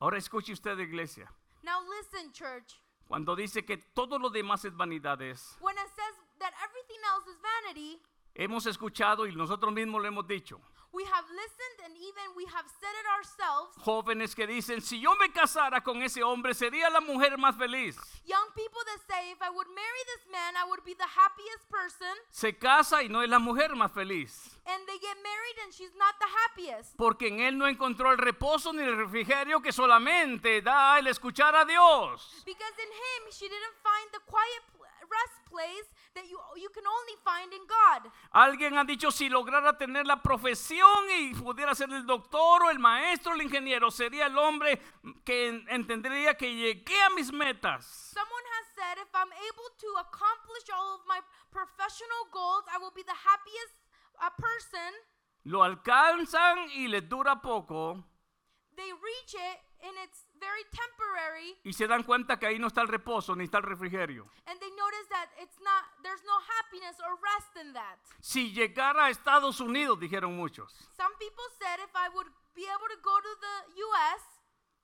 S1: Ahora escuche usted, iglesia.
S2: Now listen, church.
S1: Cuando dice que todo lo demás es vanidades,
S2: When it says that everything else is vanity,
S1: hemos escuchado y nosotros mismos lo hemos dicho.
S2: We have listened and even we have said it ourselves.
S1: Jóvenes que dicen, si yo me casara con ese hombre, sería la mujer más feliz.
S2: Young people that say, if I would marry this man, I would be the happiest person.
S1: Se casa y no es la mujer más feliz.
S2: And they get married and she's not the happiest.
S1: Porque en él no encontró el reposo ni el refrigerio que solamente da el escuchar a Dios.
S2: Because in him, she didn't find the quiet rest place that you, you can only find in God.
S1: Alguien ha dicho, si lograra tener la profesión y pudiera ser el doctor o el maestro el ingeniero, sería el hombre que en- entendería que llegué a mis metas.
S2: Someone has said, if I'm able to accomplish all of my professional goals, I will be the happiest uh, person.
S1: Lo alcanzan y les dura poco
S2: They reach it and it's very temporary,
S1: y se dan cuenta que ahí no está el reposo ni está el refrigerio.
S2: and they notice that it's not, there's no happiness or rest in that.
S1: Si llegara a Estados Unidos, dijeron muchos,
S2: Some people said if I would be able to go to the US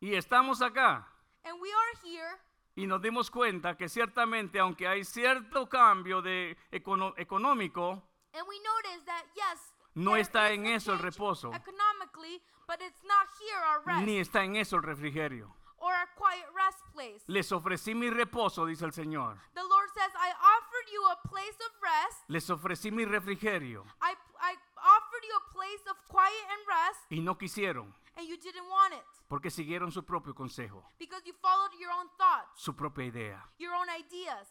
S1: y estamos acá
S2: and we are here,
S1: y nos dimos cuenta que ciertamente, aunque hay cierto cambio de econo- económico,
S2: and we notice that yes,
S1: No está en eso el reposo.
S2: economically, but it's not here our rest
S1: ni está en eso el refrigerio.
S2: or our quiet rest place.
S1: Les ofrecí mi reposo, dice el Señor.
S2: The Lord says, I offered you a place of rest.
S1: Les ofrecí mi refrigerio
S2: I, I offered you a place of quiet and rest,
S1: y no quisieron
S2: and you didn't want it
S1: porque siguieron su propio consejo,
S2: because you followed your own thoughts,
S1: su propia idea.
S2: your own ideas.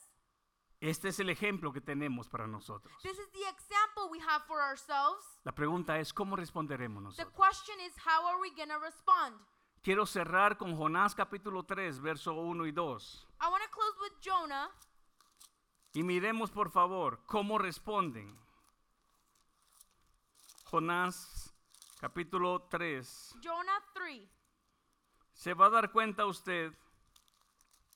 S1: Este es el ejemplo que tenemos para nosotros.
S2: This is the example we have for ourselves.
S1: La pregunta es, ¿cómo responderemos
S2: The
S1: nosotros?
S2: question is, how are we going to respond?
S1: Quiero cerrar con Jonás capítulo 3, verso 1 y 2.
S2: I want to close with Jonah.
S1: Y miremos por favor cómo responden. Jonás capítulo 3.
S2: Jonah 3.
S1: Se va a dar cuenta usted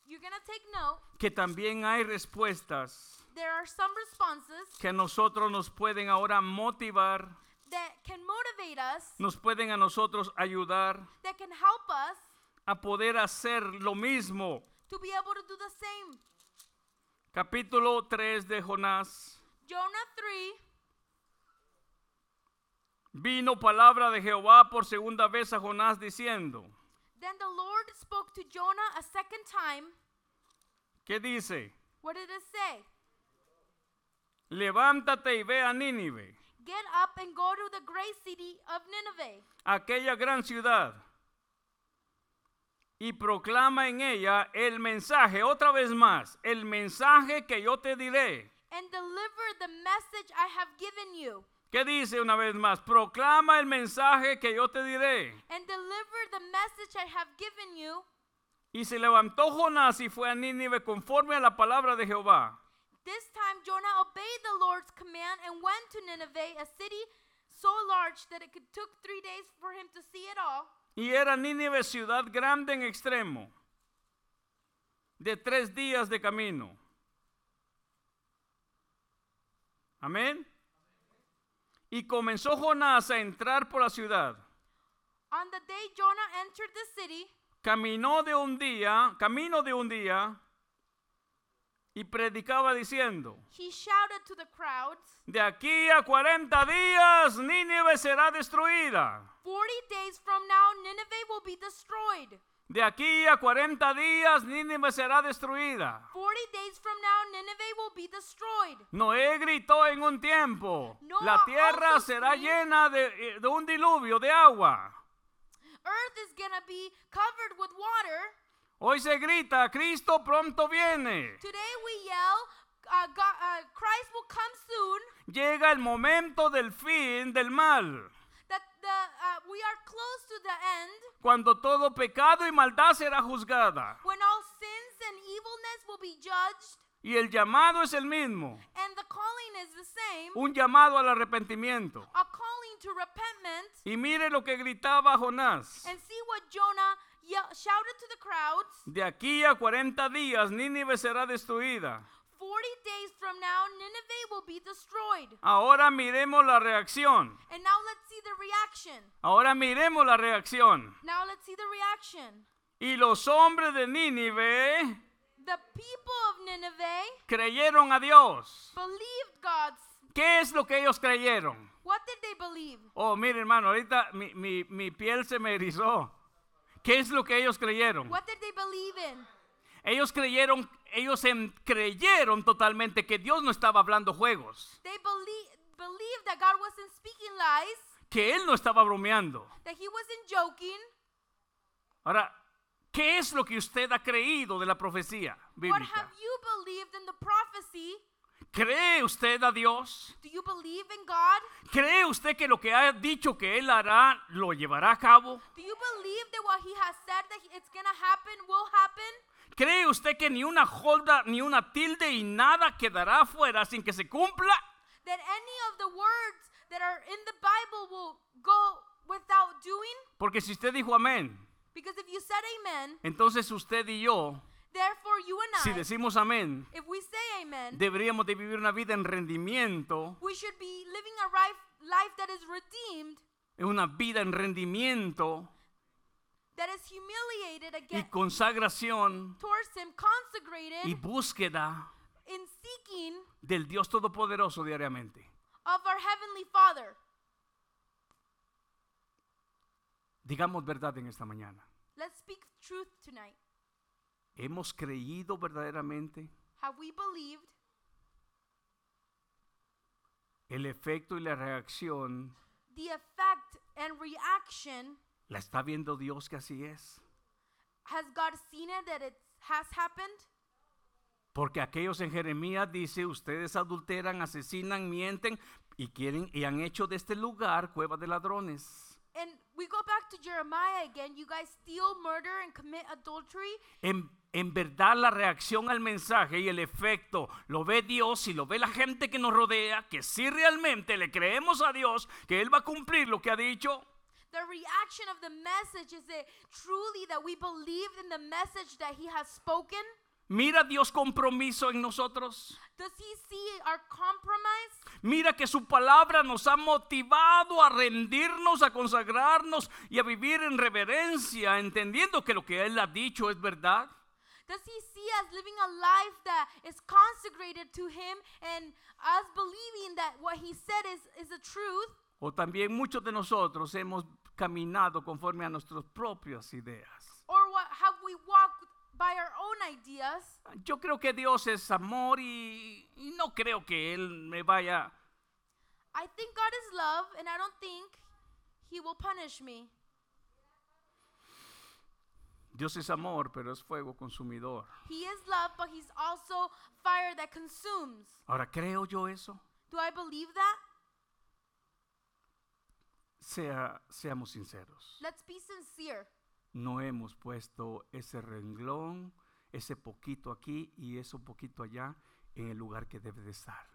S2: You're to take note.
S1: que también hay respuestas
S2: There are some responses
S1: que a nosotros nos pueden ahora motivar,
S2: that can motivate us,
S1: nos pueden a nosotros ayudar
S2: that can help us
S1: a poder hacer lo mismo.
S2: to be able to do the same.
S1: Capítulo 3 de Jonás.
S2: Jonah 3.
S1: Vino palabra de Jehová por segunda vez a Jonás diciendo,
S2: Then the Lord spoke to Jonah a second time.
S1: ¿qué dice?
S2: What did it say?
S1: Levántate y ve a Nínive,
S2: Get up and go to the great city of Nineveh
S1: aquella gran ciudad, y proclama en ella el mensaje, otra vez más, el mensaje que yo te diré.
S2: and deliver the message I have given you.
S1: ¿Qué dice una vez más? Proclama el mensaje que yo te diré.
S2: And deliver the message I have given you.
S1: Y se levantó Jonás y fue a Nínive conforme a la palabra de Jehová.
S2: This time Jonah obeyed the Lord's command and went to Nineveh, a city so large that it could took three days for him to see it all.
S1: Y era Nínive ciudad grande en extremo, de tres días de camino. Amén. Y comenzó Jonás a entrar por la ciudad.
S2: On the day Jonah entered the city,
S1: Caminó de un día, camino de un día, y predicaba diciendo,
S2: he shouted to the crowds,
S1: de aquí a 40 días Nínive será destruida.
S2: 40 days from now Nineveh will be destroyed.
S1: De aquí a 40 días Nínive será destruida.
S2: 40 days from now, Nineveh will be destroyed.
S1: Noé gritó en un tiempo,
S2: Noah
S1: la tierra será
S2: screamed-
S1: llena de, de un diluvio de agua.
S2: Earth is to be covered with water.
S1: Hoy se grita, Cristo pronto viene.
S2: Today we yell, uh, God, uh, Christ will come soon.
S1: Llega el momento del fin del mal, cuando todo pecado y maldad será juzgada.
S2: when all sins and evilness will be judged,
S1: Y el llamado es el mismo,
S2: and the calling is the same,
S1: un llamado al arrepentimiento.
S2: a calling to repentment.
S1: Y mire lo que gritaba Jonás.
S2: And see what Jonah shouted to the crowds.
S1: De aquí a 40 días Nínive será destruida.
S2: 40 days from now, Nineveh will be destroyed.
S1: Ahora miremos la reacción.
S2: And now let's see the reaction.
S1: Ahora miremos la reacción.
S2: Now let's see the reaction.
S1: Y los hombres de Nínive
S2: The people of Nineveh
S1: creyeron a Dios.
S2: believed God's.
S1: ¿Qué es lo que ellos creyeron?
S2: What did they believe?
S1: Oh, mire hermano, ahorita mi, mi- mi piel se me erizó. ¿Qué es lo que ellos creyeron?
S2: What did they believe in?
S1: Ellos creyeron, ellos creyeron totalmente que Dios no estaba hablando juegos,
S2: They believe, believed that God wasn't speaking lies,
S1: que Él no estaba bromeando.
S2: that He wasn't joking.
S1: Ahora, ¿qué es lo que usted ha creído de la profecía
S2: What
S1: bíblica?
S2: have you believed in the prophecy?
S1: ¿Cree usted a Dios?
S2: Do you believe in God?
S1: ¿Cree usted que lo que ha dicho que Él hará lo llevará a cabo?
S2: Do you believe that what He has said that it's gonna happen will happen?
S1: ¿Cree usted que ni una holda, ni una tilde y nada quedará afuera sin que se cumpla?
S2: That any of the words that are in the Bible will go without doing?
S1: Porque si usted dijo amén,
S2: Because if you said amen,
S1: entonces usted y yo,
S2: therefore you and
S1: si
S2: I,
S1: decimos amén,
S2: if we say amen,
S1: deberíamos de vivir una vida en rendimiento,
S2: we should be living a life, life that is redeemed,
S1: una vida en rendimiento
S2: that is humiliated
S1: y consagración
S2: towards Him, consecrated
S1: y búsqueda
S2: in seeking
S1: del Dios Todopoderoso diariamente.
S2: of our Heavenly Father.
S1: Digamos verdad en esta mañana.
S2: Let's speak truth tonight.
S1: ¿Hemos creído verdaderamente
S2: Have we believed
S1: el efecto y la reacción?
S2: the effect and reaction?
S1: ¿La está viendo Dios que así es?
S2: Has God seen it that it has happened?
S1: Porque aquellos en Jeremías dice, ustedes adulteran, asesinan, mienten y quieren y han hecho de este lugar cueva de ladrones.
S2: And we go back to Jeremiah again. You guys steal, murder, and commit adultery.
S1: En, en verdad la reacción al mensaje y el efecto lo ve Dios y lo ve la gente que nos rodea, que si realmente le creemos a Dios, que Él va a cumplir lo que ha dicho.
S2: The reaction of the message is it truly that we believed in the message that He has spoken?
S1: Mira Dios compromiso en nosotros.
S2: Does He see our compromise?
S1: Mira que su palabra nos ha motivado a rendirnos, a consagrarnos y a vivir en reverencia, entendiendo que lo que Él ha dicho es verdad.
S2: Does He see us living a life that is consecrated to Him and us believing that what He said is, is the truth?
S1: O también muchos de nosotros hemos caminado conforme a nuestras propias ideas.
S2: Or what have we walked by our own ideas?
S1: Yo creo que Dios es amor y, y no creo que Él me vaya...
S2: I think God is love, and I don't think He will punish me.
S1: Dios es amor, pero es fuego consumidor.
S2: He is love, but He's also fire that consumes.
S1: Ahora, ¿creo yo eso?
S2: Do I believe that?
S1: Sea, seamos sinceros.
S2: Let's be sincere.
S1: No hemos puesto ese renglón, ese poquito aquí y eso poquito allá en el lugar que debe de estar.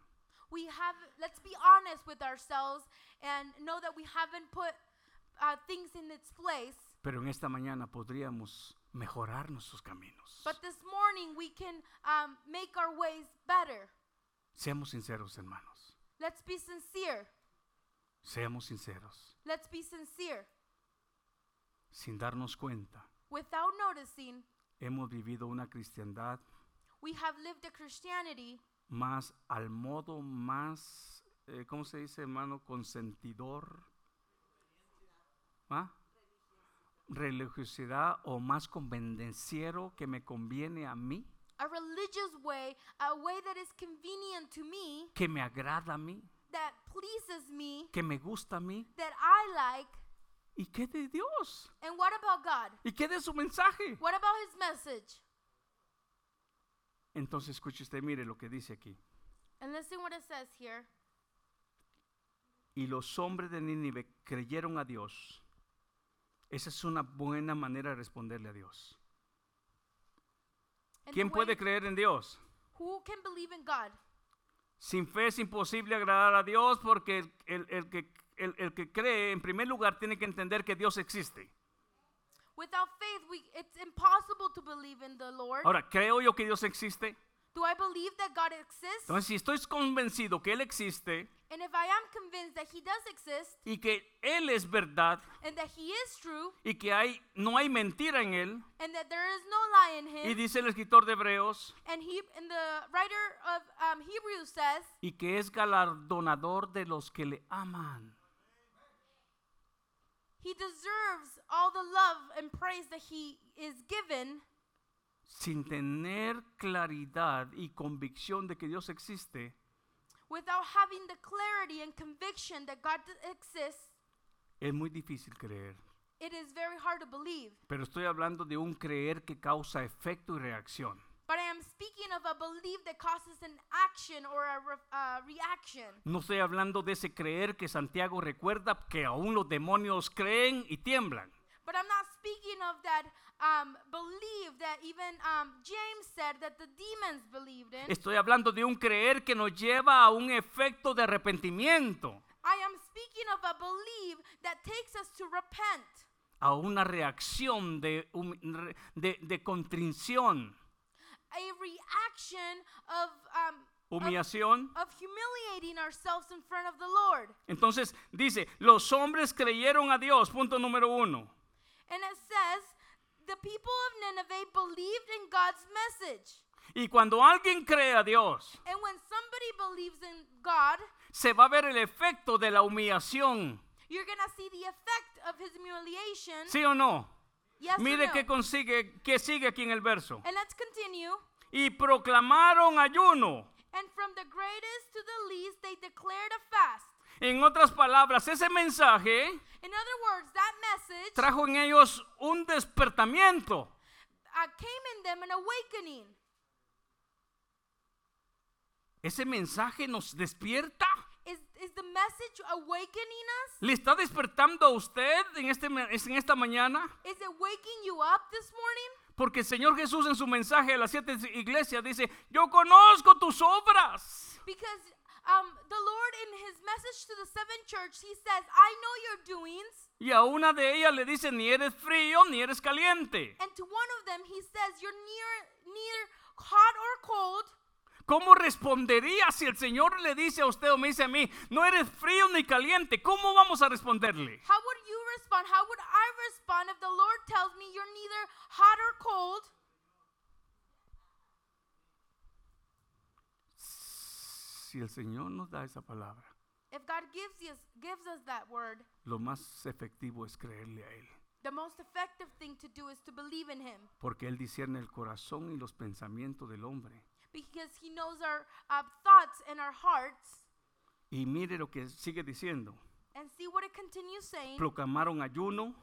S2: We have, let's be honest with ourselves and know that we haven't put uh, things in its place.
S1: Pero en esta mañana podríamos mejorar nuestros caminos.
S2: But this morning we can um, make our ways better.
S1: Seamos sinceros, hermanos.
S2: Let's be sincere.
S1: Seamos sinceros.
S2: Let's be sincere.
S1: Sin darnos cuenta,
S2: Without noticing,
S1: hemos vivido una cristiandad
S2: we have lived a Christianity
S1: más al modo más, eh, ¿cómo se dice, hermano? Consentidor. ¿Ah? religiosidad o más convenciero que me conviene a mí,
S2: a religious way, a way that is convenient to me,
S1: que me agrada a mí,
S2: pleases me,
S1: que me gusta a mí.
S2: that I like.
S1: ¿Y qué de Dios?
S2: And what about God?
S1: ¿Y qué de su mensaje?
S2: What about his message?
S1: Entonces escuche usted, mire lo que dice aquí.
S2: And listen what it says here.
S1: Y los hombres de Nínive creyeron a Dios. Esa es una buena manera de responderle a Dios.
S2: And
S1: ¿Quién
S2: the
S1: puede
S2: way-
S1: creer en Dios?
S2: Who can believe in God?
S1: Sin fe es imposible agradar a Dios porque el, el- el que, el- el que cree, en primer lugar, tiene que entender que Dios existe.
S2: Without faith, we, it's impossible to believe in the Lord.
S1: Ahora, ¿creo yo que Dios existe?
S2: Do I believe that God exists?
S1: Entonces, si estoy convencido que Él existe
S2: And if I am convinced that He does exist
S1: y que Él es verdad
S2: and that He is true
S1: y que hay, no hay mentira en Él,
S2: and that there is no lie in
S1: y
S2: Him,
S1: dice el escritor de Hebreos,
S2: and He and the writer of um, Hebrews says
S1: y que es galardonador de los que le aman.
S2: He deserves all the love and praise that He is given
S1: Sin tener claridad y convicción de que Dios existe,
S2: without having the clarity and conviction that God exists.
S1: es muy difícil creer.
S2: It is very hard to believe.
S1: Pero estoy hablando de un creer que causa efecto y reacción.
S2: But I am speaking of a belief that causes an action or a re- uh, reaction.
S1: No estoy hablando de ese creer que Santiago recuerda que aún los demonios creen y tiemblan.
S2: But I'm not speaking of that um, that even um, James said that the demons believed in.
S1: Estoy hablando de un creer que nos lleva a un efecto de arrepentimiento,
S2: I am speaking of a belief that takes us to repent,
S1: a una reacción de, contrición,
S2: a reaction of, um, of,
S1: humillación.
S2: of humiliating ourselves in front of the Lord.
S1: Entonces dice, los hombres creyeron a Dios, punto número uno.
S2: And it says, the people of Nineveh believed in God's message.
S1: Y cuando alguien cree a Dios,
S2: And when somebody believes in God,
S1: se va a ver el efecto de la humillación.
S2: you're going to see the effect of his humiliation.
S1: ¿Sí o no?
S2: Yes or
S1: Mire
S2: no?
S1: consigue, sigue aquí en el verso.
S2: And let's continue.
S1: Y proclamaron ayuno.
S2: And from the greatest to the least, they declared a fast.
S1: En otras palabras, ese mensaje
S2: In other words, that message
S1: trajo en ellos un despertamiento.
S2: uh, came in them an awakening.
S1: Ese mensaje nos despierta.
S2: Is, is the message awakening us?
S1: ¿Le está despertando a usted en, este, en esta mañana?
S2: Is it waking you up this morning?
S1: Porque el Señor Jesús en su mensaje a las siete iglesias dice, yo conozco tus obras.
S2: Because um, the Lord, in his message to the seventh church, he says, I know your doings.
S1: Y a una de ellas le dice, ni eres frío ni eres caliente.
S2: And to one of them, he says, You're near, neither hot or cold.
S1: ¿Cómo respondería si el Señor le dice a usted o me dice a mí, no eres frío ni caliente? ¿Cómo vamos a responderle?
S2: How would you respond? How would I respond if the Lord tells me you're neither hot or cold?
S1: Si el Señor nos da esa palabra,
S2: If God gives us, gives us that word,
S1: lo más efectivo es creerle a Él.
S2: the most effective thing to do is to believe in Him
S1: Porque Él discierne el corazón y los pensamientos del hombre.
S2: because He knows our uh, thoughts and our hearts.
S1: Y mire lo que sigue diciendo.
S2: And see what it continues saying.
S1: Proclamaron ayuno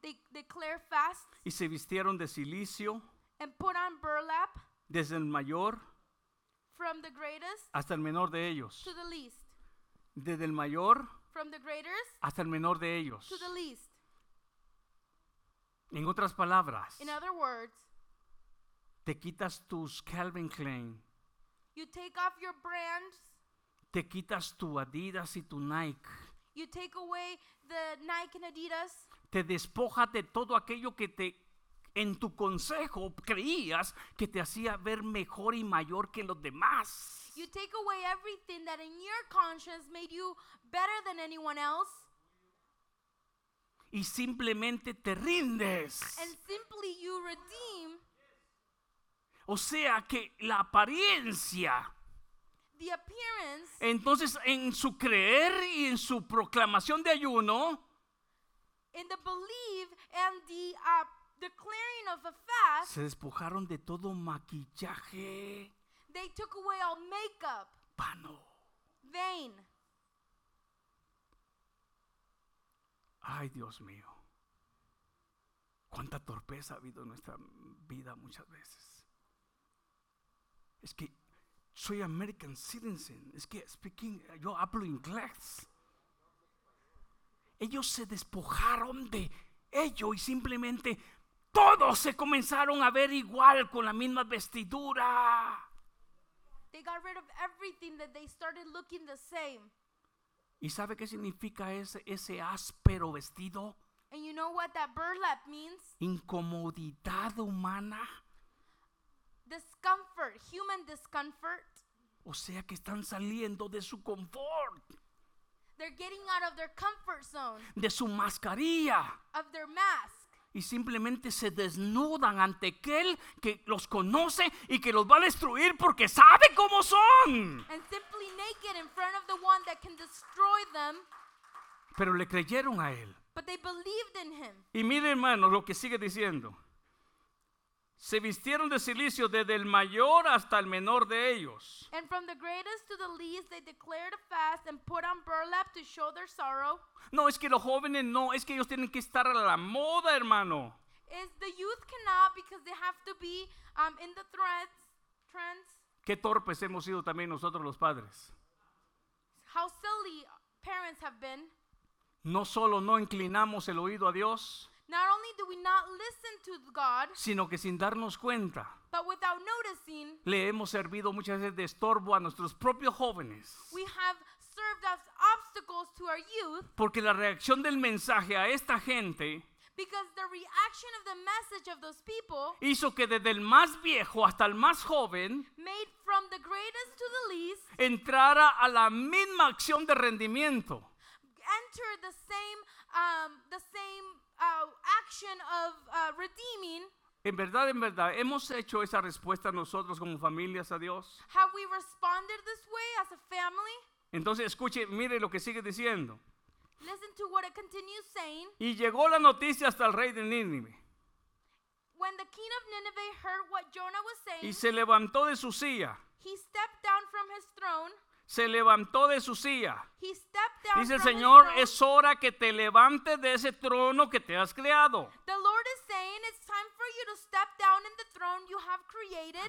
S2: They declare fast
S1: y se vistieron de silicio
S2: and put on burlap
S1: desde el mayor
S2: from the greatest
S1: hasta el menor de ellos.
S2: to the least.
S1: Desde el mayor
S2: From the greatest
S1: hasta el menor de ellos.
S2: to the least.
S1: En otras palabras,
S2: In other words,
S1: te quitas tus Calvin Klein,
S2: you take off your brands,
S1: te quitas tu Adidas y tu Nike,
S2: you take away the Nike and Adidas,
S1: te despojas de todo aquello que te en tu consejo creías que te hacía ver mejor y mayor que los demás.
S2: you take away everything that in your conscience made you better than anyone else,
S1: Y simplemente te rindes.
S2: and simply you redeem
S1: O sea que la apariencia,
S2: the appearance
S1: entonces en su creer y en su proclamación de ayuno,
S2: in the belief and the uh, declaring of a fast,
S1: se despojaron de todo maquillaje
S2: they took away all makeup,
S1: vano.
S2: vain.
S1: Ay, Dios mío. Cuánta torpeza ha habido en nuestra vida muchas veces. Es que soy American citizen. Es que speaking, yo hablo inglés. Ellos se despojaron de ello y simplemente todos se comenzaron a ver igual con la misma vestidura.
S2: They got rid of everything that they started looking the same.
S1: ¿Y sabe qué significa ese, ese áspero vestido?
S2: And you know what that burlap means?
S1: Incomodidad humana.
S2: Discomfort, human discomfort.
S1: O sea que están saliendo de su confort,
S2: They're getting out of their comfort zone,
S1: de su mascarilla.
S2: of their mask.
S1: Y simplemente se desnudan ante aquel que los conoce y que los va a destruir porque sabe cómo son.
S2: and simply naked in front of the one that can destroy them,
S1: Pero le creyeron a él.
S2: but they believed in him.
S1: Y mire hermanos lo que sigue diciendo. Se vistieron de silicio desde el mayor hasta el menor de ellos.
S2: And from the greatest to the least, they declared a fast and put on burlap to show their sorrow.
S1: No, es que los jóvenes no, es que ellos tienen que estar a la moda, hermano.
S2: Is the youth cannot because they have to be um, in the threads, trends.
S1: Qué torpes hemos sido también nosotros los padres.
S2: How silly parents have been.
S1: No solo no inclinamos el oído a Dios,
S2: Not only do we not listen to God,
S1: sino que sin darnos cuenta
S2: but without noticing,
S1: le hemos servido muchas veces de estorbo a nuestros propios jóvenes.
S2: we have served as obstacles to our youth
S1: Porque la reacción del mensaje a esta gente
S2: because the reaction of the message of those people
S1: hizo que desde el más viejo hasta el más joven
S2: made from the greatest to the least
S1: entrara a la misma acción de rendimiento.
S2: enter the same um, the same uh, action of uh, redeeming.
S1: En verdad, en verdad, hemos hecho esa respuesta nosotros como familias a Dios.
S2: Have we responded this way as a family?
S1: Entonces, escuche, mire lo que sigue diciendo.
S2: Listen to what it continues saying.
S1: Y llegó la noticia hasta el rey de Nínive.
S2: When the king of Nineveh heard what Jonah was saying,
S1: Y se levantó de su silla.
S2: he stepped down from his throne.
S1: Se levantó de su silla.
S2: He stepped down
S1: Dice el Señor, es hora que te levantes de ese trono que te has creado.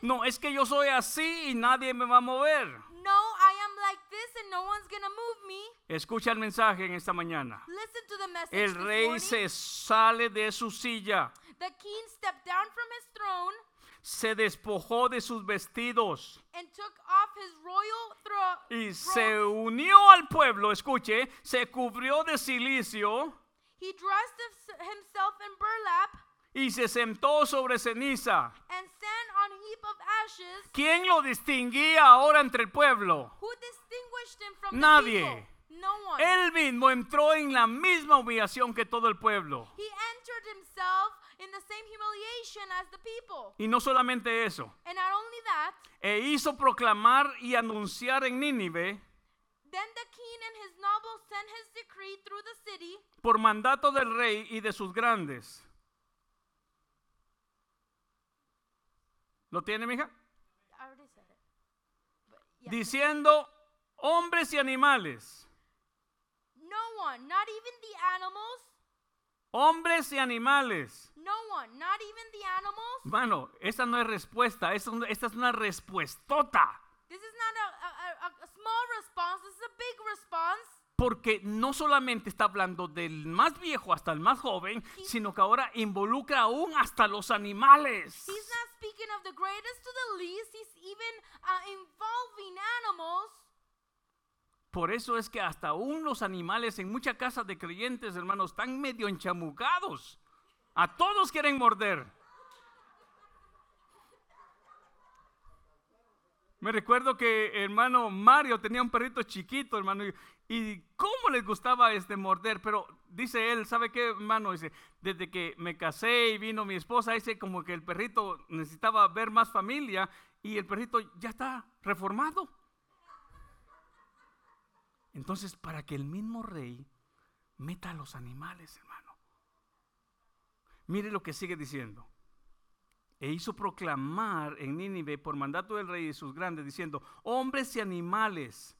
S1: No, es que yo soy así y nadie me va a mover.
S2: No, I am like this and no one's gonna move me.
S1: Escucha el mensaje en esta mañana.
S2: Listen to the message
S1: El rey se sale de su silla,
S2: The king stepped down from his throne
S1: se despojó de sus vestidos
S2: and took off his royal
S1: y se unió al pueblo. Escuche, se cubrió de silicio
S2: He dressed himself in burlap
S1: y se sentó sobre ceniza.
S2: and sat on a heap of ashes.
S1: ¿Quién lo distinguía ahora entre el pueblo?
S2: Who distinguished him from
S1: Nadie.
S2: the people? No one.
S1: Él mismo entró en la misma humillación que todo el pueblo.
S2: he entered himself in the same humiliation as the people.
S1: Y no solamente eso,
S2: And not only that,
S1: e hizo proclamar y anunciar en Nínive,
S2: then the king and his nobles sent his decree through the city
S1: por mandato del rey y de sus grandes. ¿Lo tiene, mija?
S2: I already said it. But yeah.
S1: Diciendo, hombres y animales,
S2: no one, not even the animals,
S1: hombres y animales.
S2: no one, not even the animals.
S1: Mano, esta no es respuesta, esta es una- esta es una respuestota.
S2: This is not a, a, a, small response, this is a big response.
S1: Porque no solamente está hablando del más viejo hasta el más joven, sino que ahora involucra aún hasta los animales.
S2: He's not speaking of the greatest to the least, he's even uh, involving animals.
S1: Por eso es que hasta aún los animales en muchas casas de creyentes, hermanos, están medio enchamucados. A todos quieren morder. Me recuerdo que hermano Mario tenía un perrito chiquito, hermano, y, y cómo les gustaba este morder, pero dice él, ¿sabe qué, hermano? Dice, desde que me casé y vino mi esposa, dice como que el perrito necesitaba ver más familia y el perrito ya está reformado. Entonces, para que el mismo rey meta a los animales, hermano. Mire lo que sigue diciendo. E hizo proclamar en Nínive por mandato del rey y sus grandes, diciendo, hombres y animales,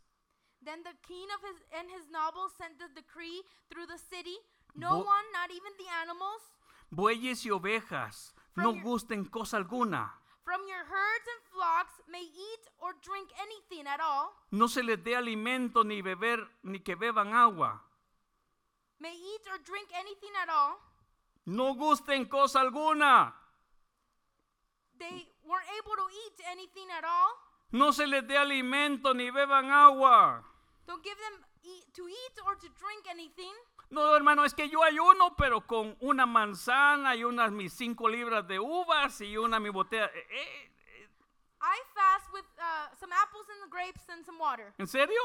S2: Then the king of his and his nobles sent the decree through the city. No one, not even the animals,
S1: bueyes y ovejas, no gusten cosa alguna.
S2: From your herds and flocks may eat or drink anything at all,
S1: No se les dé alimento ni beber, ni que beban agua.
S2: may eat or drink anything at all.
S1: No gusten cosa alguna.
S2: They weren't able to eat anything at all.
S1: No se les dé alimento ni beban agua.
S2: Don't give them eat, to eat or to drink anything.
S1: No, hermano, es que yo ayuno, pero con una manzana y unas mis cinco libras de uvas y una mi botella. Eh, eh, eh,
S2: I fast with uh, some apples and grapes and some water.
S1: ¿En serio?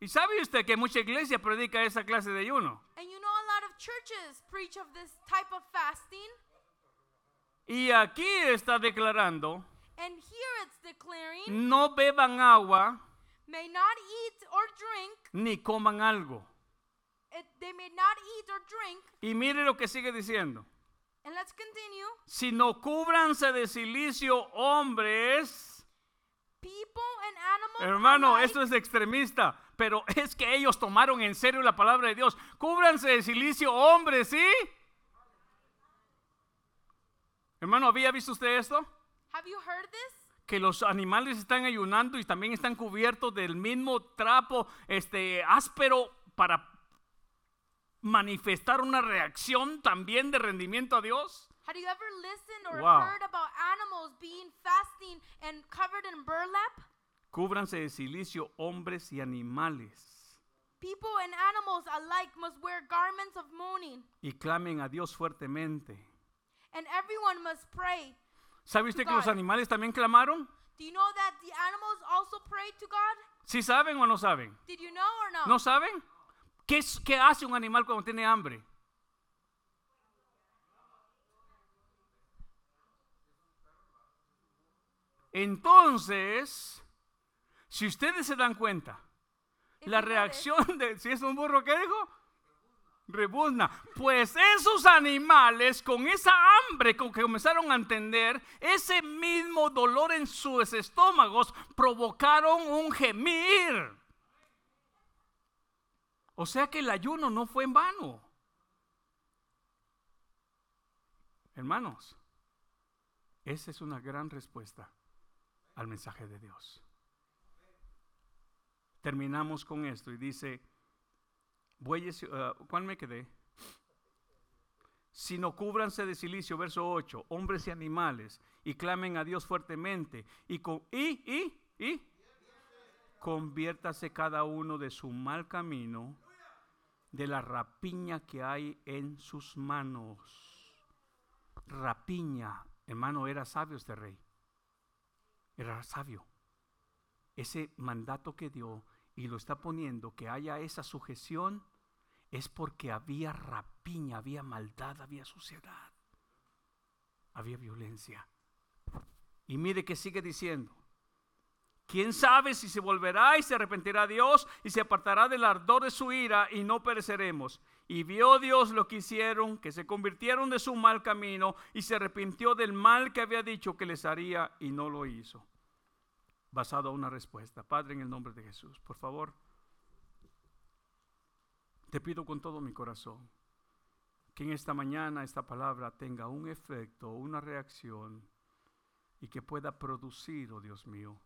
S1: ¿Y sabe usted que mucha iglesia predica esa clase de ayuno?
S2: And you know a lot of churches preach of this type of fasting.
S1: Y aquí está declarando,
S2: And here it's declaring,
S1: no beban agua
S2: may not eat or drink.
S1: ni coman algo.
S2: They may not eat or drink.
S1: Y mire lo que sigue diciendo.
S2: And let's continue.
S1: Sino cúbranse de silicio hombres.
S2: People and animals.
S1: Hermano,
S2: alike,
S1: esto es extremista, pero es que ellos tomaron en serio la palabra de Dios. Cúbranse de silicio hombres, ¿sí? Hermano, ¿había visto usted esto?
S2: Have you heard this?
S1: Que los animales están ayunando y también están cubiertos del mismo trapo este áspero para manifestar una reacción también de rendimiento a Dios.
S2: Have you ever listened or
S1: Wow.
S2: heard about animals being fasting and covered in burlap?
S1: Cúbranse de silicio hombres y animales
S2: People and animals alike must wear garments of mourning,
S1: y clamen a Dios fuertemente.
S2: and everyone must pray.
S1: ¿Sabe usted que los
S2: God.
S1: animales también clamaron?
S2: Do you know that the animals also prayed to God?
S1: ¿Sí saben o no saben?
S2: Did you know or no?
S1: ¿No saben? ¿Qué, qué hace un animal cuando tiene hambre? Entonces, si ustedes se dan cuenta, la reacción de, si es un burro, ¿qué dijo? Rebuzna. Pues esos animales, con esa hambre con que comenzaron a entender, ese mismo dolor en sus estómagos, provocaron un gemir. O sea que el ayuno no fue en vano. Hermanos, esa es una gran respuesta al mensaje de Dios. Terminamos con esto y dice, bueyes, uh, ¿cuál me quedé? Sino cúbranse de silicio, verso 8, hombres y animales, y clamen a Dios fuertemente, y, con, y, y, y, conviértase cada uno de su mal camino, de la rapiña que hay en sus manos. Rapiña, hermano, era sabio este rey. Era sabio. Ese mandato que dio y lo está poniendo, que haya esa sujeción, es porque había rapiña, había maldad, había suciedad, había violencia. Y mire que sigue diciendo, ¿quién sabe si se volverá y se arrepentirá Dios y se apartará del ardor de su ira y no pereceremos? Y vio Dios lo que hicieron, que se convirtieron de su mal camino y se arrepintió del mal que había dicho que les haría y no lo hizo. Basado a una respuesta. Padre, en el nombre de Jesús, por favor, te pido con todo mi corazón que en esta mañana esta palabra tenga un efecto, una reacción y que pueda producir, oh Dios mío,